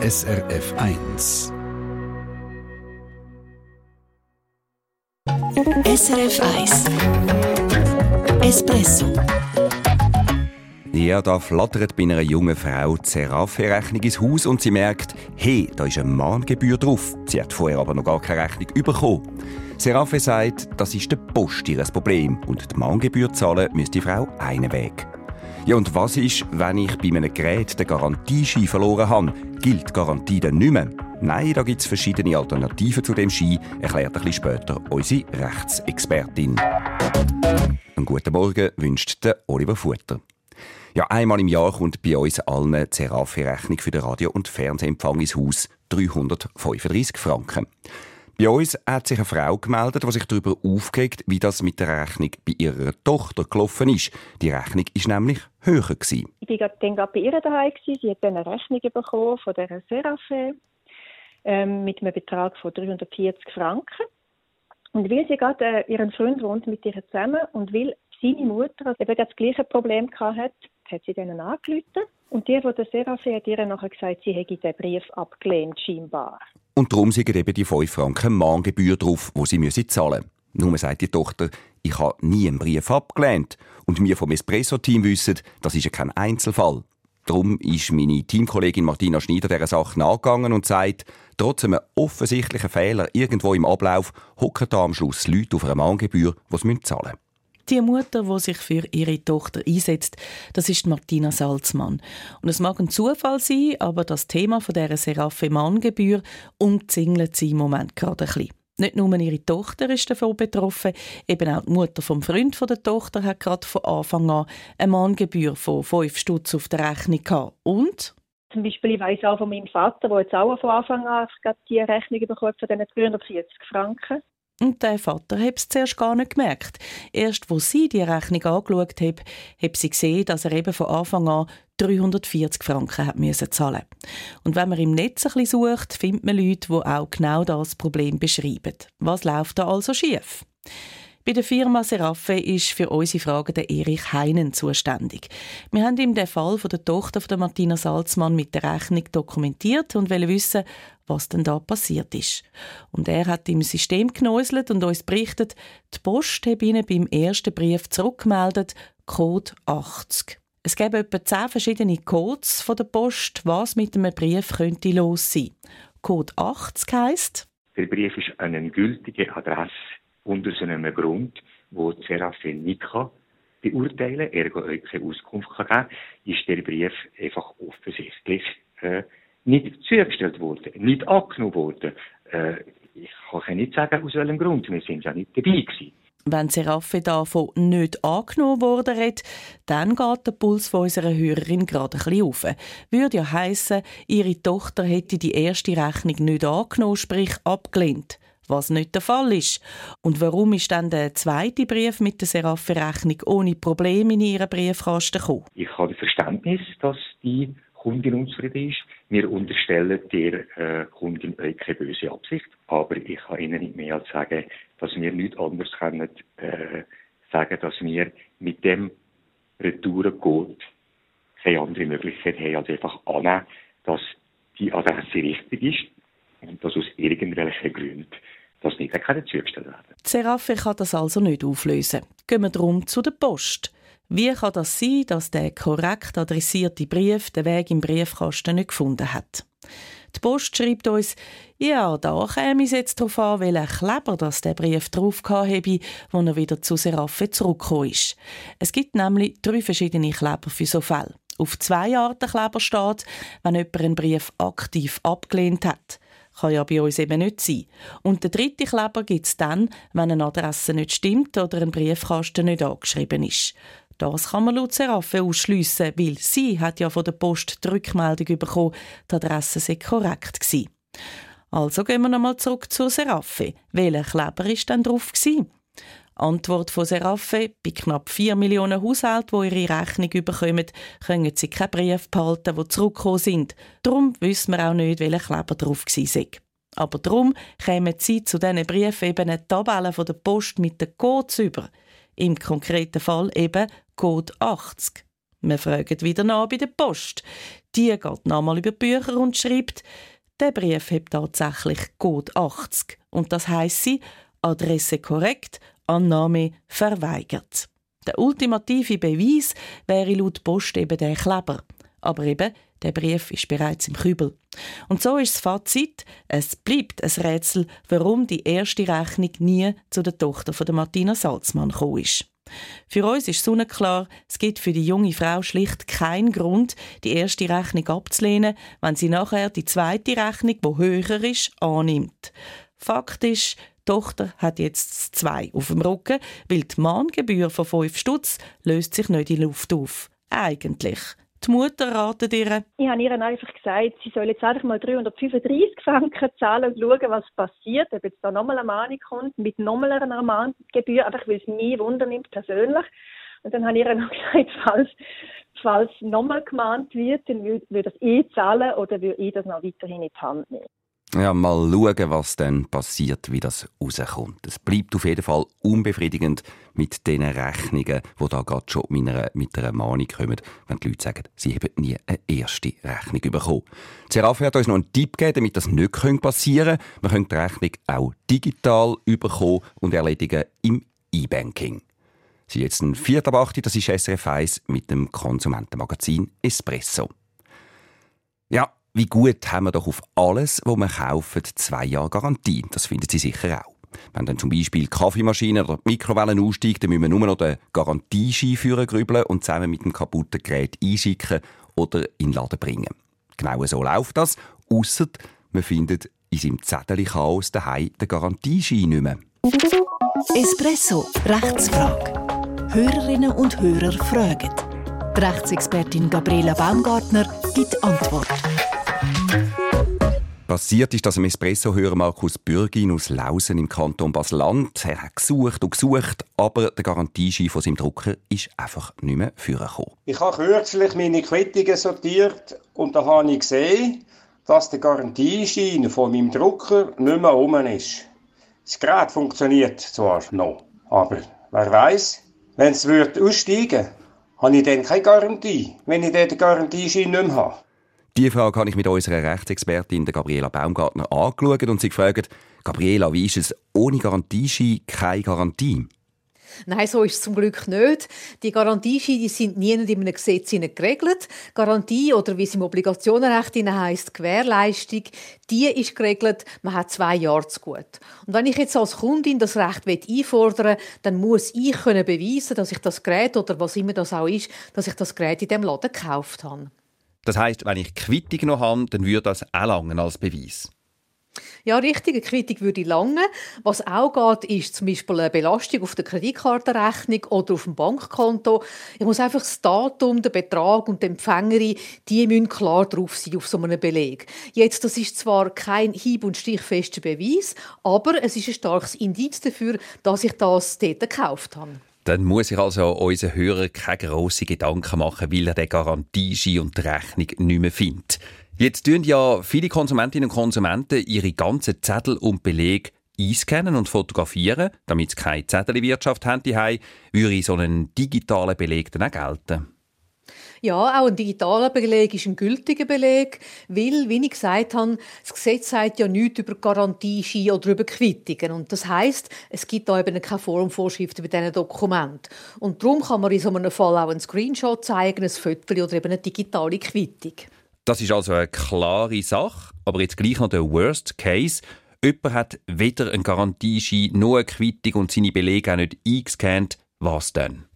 SRF 1. SRF 1 Espresso ja, da flattert bei einer jungen Frau die Seraphe-Rechnung ins Haus und sie merkt, hey, da ist eine Mahngebühr drauf. Sie hat vorher aber noch gar keine Rechnung bekommen. Seraphe sagt, das ist der Post ihr Problem und die Mahngebühr zahlen müsste die Frau einen Weg. Ja, und was ist, wenn ich bei einem Gerät den Garantieschein verloren habe? Gilt die Garantie dann nicht mehr? Nein, da gibt es verschiedene Alternativen zu dem Schein, erklärt ein bisschen später unsere Rechtsexpertin. Einen guten Morgen wünscht der Oliver Futter. Ja, einmal im Jahr kommt bei uns allen die Serafe-Rechnung für den Radio- und Fernsehempfang ins Haus. 335 Franken. Bei uns hat sich eine Frau gemeldet, die sich darüber aufgeregt, wie das mit der Rechnung bei ihrer Tochter gelaufen ist. Die Rechnung war nämlich höher. Gewesen. Ich war dann gerade bei ihr daheim. Sie hat eine Rechnung bekommen von der Serafe ähm, mit einem Betrag von 340 Franken. Und weil sie gerade äh, ihren Freund wohnt mit ihr zusammen und weil seine Mutter eben das gleiche Problem hatte, hat sie denen angerufen. Und die, die der Seraphim hat ihr nachher gesagt, sie hätte den Brief abgelehnt, scheinbar. Und darum sind eben die 5 Franken Mahngebühr drauf, die sie müssen zahlen müssen. Nur sagt die Tochter, ich habe nie einen Brief abgelehnt. Und wir vom Espresso-Team wissen, das ist ja kein Einzelfall. Darum ist meine Teamkollegin Martina Schneider dieser Sache nachgegangen und sagt, trotz einem offensichtlichen Fehler irgendwo im Ablauf hocken da am Schluss Leute auf einer Mahngebühr, die sie zahlen müssen. Die Mutter, die sich für ihre Tochter einsetzt, das ist Martina Salzmann. Und es mag ein Zufall sein, aber das Thema von dieser Seraphe Manngebühr umzingelt sie im Moment gerade ein bisschen. Nicht nur ihre Tochter ist davon betroffen, eben auch die Mutter vom Freund der Tochter hat gerade von Anfang an eine Manngebühr von 5 Stutz auf der Rechnung gehabt. Und? Zum Beispiel, ich weiss auch von meinem Vater, der jetzt auch von Anfang an die Rechnung bekommen von diesen 340 Franken. Und der Vater hat es zuerst gar nicht gemerkt. Erst wo sie die Rechnung angeschaut hat, hat sie gesehen, dass er eben von Anfang an 340 Franken hat müssen zahlen Und wenn man im Netz ein bisschen sucht, findet man Leute, die auch genau das Problem beschreiben. Was läuft da also schief? Bei der Firma Seraffe ist für unsere Fragen der Erich Heinen zuständig. Wir haben ihm den Fall von der Tochter von Martina Salzmann mit der Rechnung dokumentiert und wollen wissen, was denn da passiert ist. Und er hat im System genäuselt und uns berichtet, die Post hat ihnen beim ersten Brief zurückgemeldet, Code 80. Es gäbe etwa zehn verschiedene Codes von der Post, was mit einem Brief könnte los sein. Code 80 heisst, der Brief ist eine gültige Adresse unter so einem Grund, wo Serafin nicht kann beurteilen, ergo euch keine Auskunft kann geben, ist der Brief einfach offensichtlich äh, nicht zugestellt worden, nicht angenommen worden. Äh, ich kann nicht sagen, aus welchem Grund. Wir sind ja nicht dabei gewesen. Wenn Seraffe davon nicht angenommen worden hat, dann geht der Puls von unserer Hörerin gerade ein bisschen auf. Würde ja heissen, ihre Tochter hätte die erste Rechnung nicht angenommen, sprich abgelehnt was nicht der Fall ist. Und warum ist dann der zweite Brief mit der Seraphe-Rechnung ohne Probleme in ihren Briefkasten gekommen? Ich habe Verständnis, dass die Kundin unzufrieden ist. Wir unterstellen der äh, Kundin keine böse Absicht, aber ich kann Ihnen nicht mehr als sagen, dass wir nichts anderes können äh, sagen, dass wir mit dem Retourencode keine andere Möglichkeit haben, als einfach annehmen, dass die Adresse richtig ist und dass aus irgendwelchen Gründen das nicht zugestellt werden Die Seraphe kann das also nicht auflösen. Gehen wir darum zu der Post. Wie kann das sein, dass der korrekt adressierte Brief den Weg im Briefkasten nicht gefunden hat? Die Post schreibt uns, ja, da käme es jetzt darauf an, welcher Kleber das der Brief drauf habe, wo er wieder zu Seraphe zurückgekommen ist. Es gibt nämlich drei verschiedene Kleber für so Fälle. Auf zwei Arten Kleber steht, wenn jemand einen Brief aktiv abgelehnt hat. Kann ja bei uns eben nicht sein. Und der dritte Kleber gibt es dann, wenn eine Adresse nicht stimmt oder ein Briefkasten nicht angeschrieben ist. Das kann man laut Seraffe ausschliessen, weil sie hat ja von der Post die Rückmeldung bekommen, die Adresse sei korrekt gewesen. Also gehen wir nochmal zurück zu Seraffe. Welcher Kleber war denn drauf? Gewesen? Antwort von Seraffe: Bei knapp 4 Millionen Haushalten, die ihre Rechnung bekommen, können sie keinen Brief behalten, die zurückgekommen sind. Darum wissen wir auch nicht, welcher Kleber drauf war. Aber darum kämen sie zu diesen Briefen eben eine Tabelle von der Post mit den Codes über. Im konkreten Fall eben Code 80. Wir fragen wieder nach bei der Post. Die geht nochmal über Bücher und schreibt, der Brief hat tatsächlich Code 80 und das heisst sie Adresse korrekt, Annahme verweigert. Der ultimative Beweis wäre laut Post eben der Kleber. Aber eben, der Brief ist bereits im Kübel. Und so ist das Fazit, es bleibt ein Rätsel, warum die erste Rechnung nie zu der Tochter von Martina Salzmann gekommen ist. Für uns ist sonnenklar, es gibt für die junge Frau schlicht keinen Grund, die erste Rechnung abzulehnen, wenn sie nachher die zweite Rechnung, die höher ist, annimmt. Fakt ist, Tochter hat jetzt zwei auf dem Rücken, weil die Mahngebühr von 5 Stutz löst sich nicht in Luft auf. Eigentlich. Die Mutter ratet ihr. Ich habe ihr einfach gesagt, sie soll jetzt einfach mal 335 Franken zahlen und schauen, was passiert, ob jetzt da nochmal eine Mahnung kommt, mit nochmal einer Mahngebühr, einfach weil es mich wundernimmt persönlich. Und dann habe ich ihr noch gesagt, falls, falls nochmal gemahnt wird, dann würde das ich zahlen oder würde ich das noch weiterhin in die Hand nehmen. Ja, mal schauen, was dann passiert, wie das rauskommt. Es bleibt auf jeden Fall unbefriedigend mit den Rechnungen, die da gerade schon mit einer, Mahnung kommen, wenn die Leute sagen, sie haben nie eine erste Rechnung bekommen. Seraphi hat uns noch einen Tipp gegeben, damit das nicht passieren kann. Man könnte die Rechnung auch digital bekommen und erledigen im E-Banking. Sie jetzt ein Vierter Achte, das ist SRF 1 mit dem Konsumentenmagazin Espresso. Ja, wie gut haben wir doch auf alles, was wir kaufen, zwei Jahre Garantie. Das finden Sie sicher auch. Wenn dann zum Beispiel die Kaffeemaschine oder die Mikrowelle aussteigt, dann müssen wir nur noch den Garantieschein führen grübeln und zusammen mit dem kaputten Gerät einschicken oder in den Laden bringen. Genau so läuft das, ausser man findet in seinem Zettel Chaos daheim den Garantieschein nicht mehr. Espresso, Rechtsfrage. Hörerinnen und Hörer fragen. Die Rechtsexpertin Gabriela Baumgartner gibt Antwort. Passiert ist das dem Espresso-Hörer Markus Bürgin aus Lausen im Kanton Basel-Land. Er hat gesucht und gesucht, aber der Garantieschein von seinem Drucker ist einfach nicht mehr vorgekommen. Ich habe kürzlich meine Quittungen sortiert und da habe ich gesehen, dass der Garantieschein von meinem Drucker nicht mehr rum ist. Das Gerät funktioniert zwar noch, aber wer weiß, wenn es aussteigen würde, habe ich dann keine Garantie, wenn ich den Garantieschein nicht mehr habe. Diese Frage habe ich mit unserer Rechtsexpertin Gabriela Baumgartner angeschaut und sie gefragt, Gabriela, wie ist es ohne Garantieschein keine Garantie? Nein, so ist es zum Glück nicht. Die Garantiescheine sind nie in einem Gesetz geregelt. Garantie oder wie es im Obligationenrecht heisst, Gewährleistung, die ist geregelt, man hat zwei Jahre zu gut. Und wenn ich jetzt als Kundin das Recht einfordern will, dann muss ich können beweisen, dass ich das Gerät oder was immer das auch ist, dass ich das Gerät in dem Laden gekauft habe. Das heißt, wenn ich Quittung noch habe, dann würde das auch langen als Beweis. Ja, richtig, eine Quittung würde lange. Was auch geht, ist zum Beispiel eine Belastung auf der Kreditkartenrechnung oder auf dem Bankkonto. Ich muss einfach das Datum, den Betrag und die Empfängerin, die müssen klar drauf sein auf so einem Beleg. Jetzt, das ist zwar kein hieb- und stichfester Beweis, aber es ist ein starkes Indiz dafür, dass ich das dort gekauft habe. Dann muss sich also unser Hörer keine grossen Gedanken machen, weil er den Garantieschein und die Rechnung nicht mehr findet. Jetzt tun ja viele Konsumentinnen und Konsumenten ihre ganzen Zettel und Belege einscannen und fotografieren, damit sie keine Zettelwirtschaft haben, würde so einen digitalen Beleg dann auch gelten. Ja, auch ein digitaler Beleg ist ein gültiger Beleg, weil, wie ich gesagt habe, das Gesetz sagt ja nichts über Garantieschein oder über Quittungen. Und das heißt, es gibt da eben keine Formvorschriften bei diesen Dokumenten. Und darum kann man in so einem Fall auch einen Screenshot zeigen, ein Foto oder eben eine digitale Quittung. Das ist also eine klare Sache, aber jetzt gleich noch der Worst Case. Jemand hat weder einen Garantieschein noch eine Quittung und seine Belege auch nicht eingescannt. Was denn?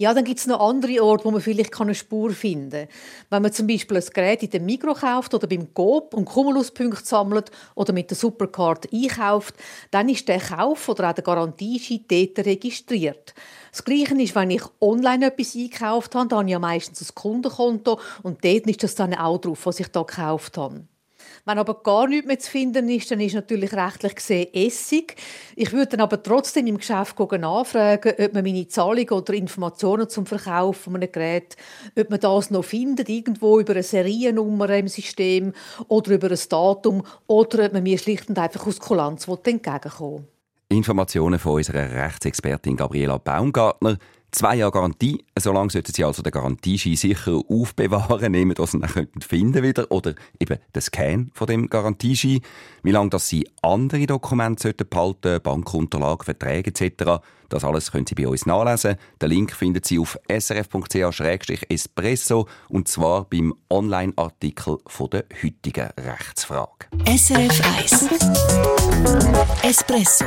Ja, dann gibt es noch andere Orte, wo man vielleicht eine Spur finden kann. Wenn man zum Beispiel ein Gerät in dem Mikro kauft oder beim Coop und Cumuluspunkte sammelt oder mit der Supercard einkauft, dann ist der Kauf oder auch der Garantieschein dort registriert. Das Gleiche ist, wenn ich online etwas einkauft habe, dann habe ich ja meistens ein Kundenkonto und dort ist das dann auch drauf, was ich da gekauft habe. Wenn aber gar nichts mehr zu finden ist, dann ist natürlich rechtlich gesehen Essig. Ich würde dann aber trotzdem im Geschäft nachfragen, ob man meine Zahlungen oder Informationen zum Verkauf von einem Gerät, ob man das noch findet, irgendwo über eine Seriennummer im System oder über ein Datum oder ob man mir schlicht und einfach aus Kulanz entgegenkommen Informationen von unserer Rechtsexpertin Gabriela Baumgartner Zwei Jahre Garantie. Solange sollten Sie also den Garantieschein sicher aufbewahren, nehmen, dass Sie ihn dann finden wieder. Oder eben den Scan von dem Garantieschein. Wie lange dass Sie andere Dokumente sollten behalten, Bankunterlagen, Verträge etc., das alles können Sie bei uns nachlesen. Den Link finden Sie auf srf.ch-espresso und zwar beim Online-Artikel der heutigen Rechtsfrage. SRF 1 Espresso